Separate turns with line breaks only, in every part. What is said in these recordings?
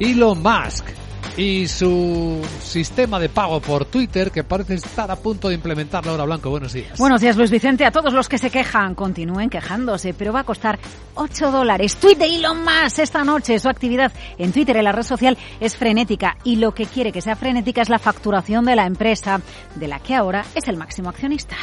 Elon Musk y su sistema de pago por Twitter que parece estar a punto de implementarlo ahora Blanco. Buenos días.
Buenos días Luis Vicente. A todos los que se quejan, continúen quejándose, pero va a costar 8 dólares. Tweet de Elon Musk esta noche. Su actividad en Twitter, en la red social, es frenética y lo que quiere que sea frenética es la facturación de la empresa, de la que ahora es el máximo accionista.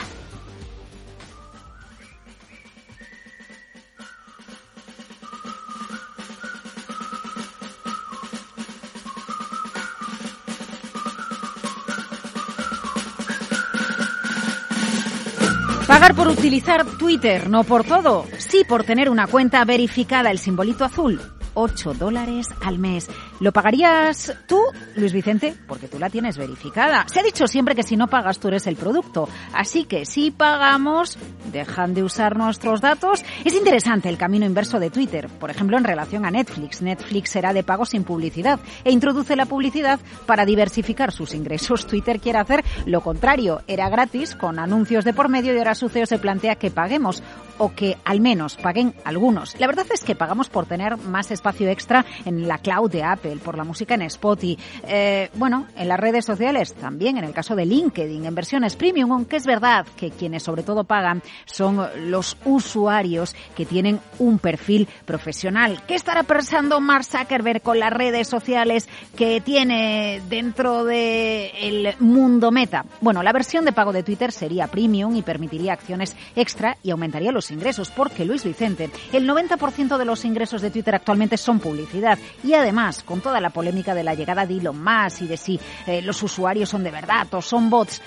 Pagar por utilizar Twitter, no por todo, sí por tener una cuenta verificada, el simbolito azul. 8 dólares al mes. ¿Lo pagarías tú, Luis Vicente? Porque tú la tienes verificada. Se ha dicho siempre que si no pagas tú eres el producto. Así que si pagamos, dejan de usar nuestros datos. Es interesante el camino inverso de Twitter. Por ejemplo, en relación a Netflix. Netflix será de pago sin publicidad e introduce la publicidad para diversificar sus ingresos. Twitter quiere hacer lo contrario. Era gratis con anuncios de por medio y ahora su CEO se plantea que paguemos o que al menos paguen algunos. La verdad es que pagamos por tener más espacio extra en la cloud de Apple, por la música en Spotify, eh, bueno, en las redes sociales también, en el caso de LinkedIn, en versiones premium, aunque es verdad que quienes sobre todo pagan son los usuarios que tienen un perfil profesional. ¿Qué estará pensando Mark Zuckerberg con las redes sociales que tiene dentro del el mundo meta? Bueno, la versión de pago de Twitter sería premium y permitiría acciones extra y aumentaría los ingresos, porque Luis Vicente, el 90% de los ingresos de Twitter actualmente son publicidad. Y además, con toda la polémica de la llegada de Elon Musk y de si eh, los usuarios son de verdad o son bots,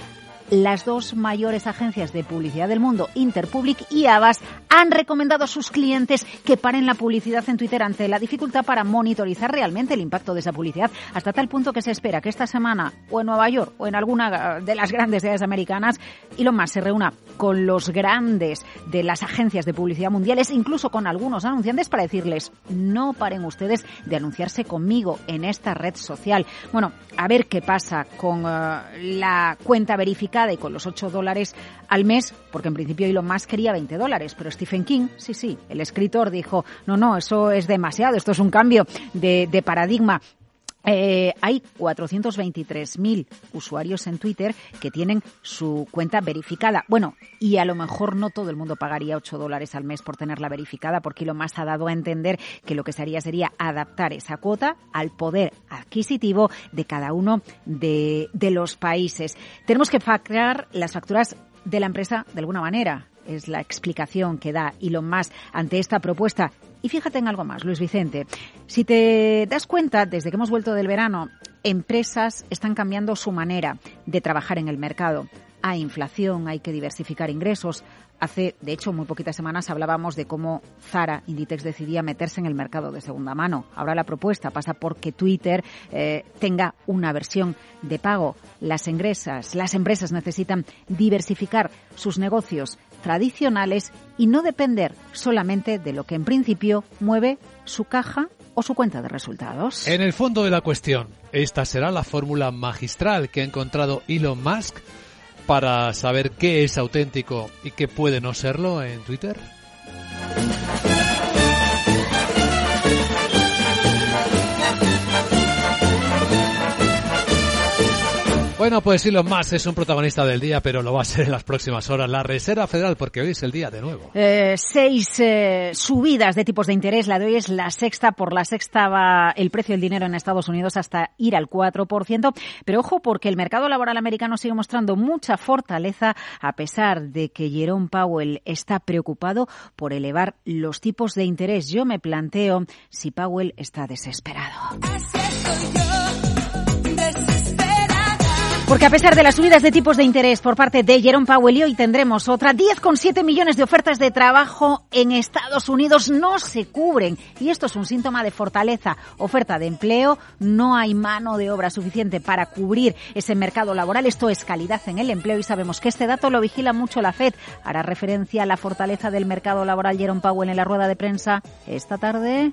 las dos mayores agencias de publicidad del mundo, Interpublic y Avas, han recomendado a sus clientes que paren la publicidad en Twitter ante la dificultad para monitorizar realmente el impacto de esa publicidad, hasta tal punto que se espera que esta semana, o en Nueva York, o en alguna de las grandes ciudades americanas, Elon Musk se reúna con los grandes de las agencias de publicidad mundiales, incluso con algunos anunciantes, para decirles, no paren ustedes de anunciarse conmigo en esta red social. Bueno, a ver qué pasa con uh, la cuenta verificada y con los 8 dólares al mes, porque en principio Elon Musk quería 20 dólares, pero Stephen King, sí, sí, el escritor dijo, no, no, eso es demasiado, esto es un cambio de, de paradigma. Eh, hay 423.000 usuarios en Twitter que tienen su cuenta verificada. Bueno, y a lo mejor no todo el mundo pagaría 8 dólares al mes por tenerla verificada, porque lo más ha dado a entender que lo que se haría sería adaptar esa cuota al poder adquisitivo de cada uno de, de los países. Tenemos que facturar las facturas de la empresa de alguna manera es la explicación que da Elon Musk ante esta propuesta. Y fíjate en algo más, Luis Vicente. Si te das cuenta, desde que hemos vuelto del verano, empresas están cambiando su manera de trabajar en el mercado. Hay inflación, hay que diversificar ingresos. Hace, de hecho, muy poquitas semanas hablábamos de cómo Zara, Inditex, decidía meterse en el mercado de segunda mano. Ahora la propuesta pasa por que Twitter eh, tenga una versión de pago. Las ingresas, las empresas necesitan diversificar sus negocios tradicionales y no depender solamente de lo que en principio mueve su caja o su cuenta de resultados.
En el fondo de la cuestión, esta será la fórmula magistral que ha encontrado Elon Musk para saber qué es auténtico y qué puede no serlo en Twitter. Bueno, pues Elon Musk es un protagonista del día, pero lo va a ser en las próximas horas. La Reserva Federal, porque hoy es el día de nuevo.
Eh, seis eh, subidas de tipos de interés. La de hoy es la sexta. Por la sexta va el precio del dinero en Estados Unidos hasta ir al 4%. Pero ojo, porque el mercado laboral americano sigue mostrando mucha fortaleza a pesar de que Jerome Powell está preocupado por elevar los tipos de interés. Yo me planteo si Powell está desesperado. Porque a pesar de las subidas de tipos de interés por parte de Jerome Powell y hoy tendremos otra, 10,7 millones de ofertas de trabajo en Estados Unidos no se cubren. Y esto es un síntoma de fortaleza. Oferta de empleo, no hay mano de obra suficiente para cubrir ese mercado laboral. Esto es calidad en el empleo y sabemos que este dato lo vigila mucho la FED. Hará referencia a la fortaleza del mercado laboral Jerome Powell en la rueda de prensa esta tarde.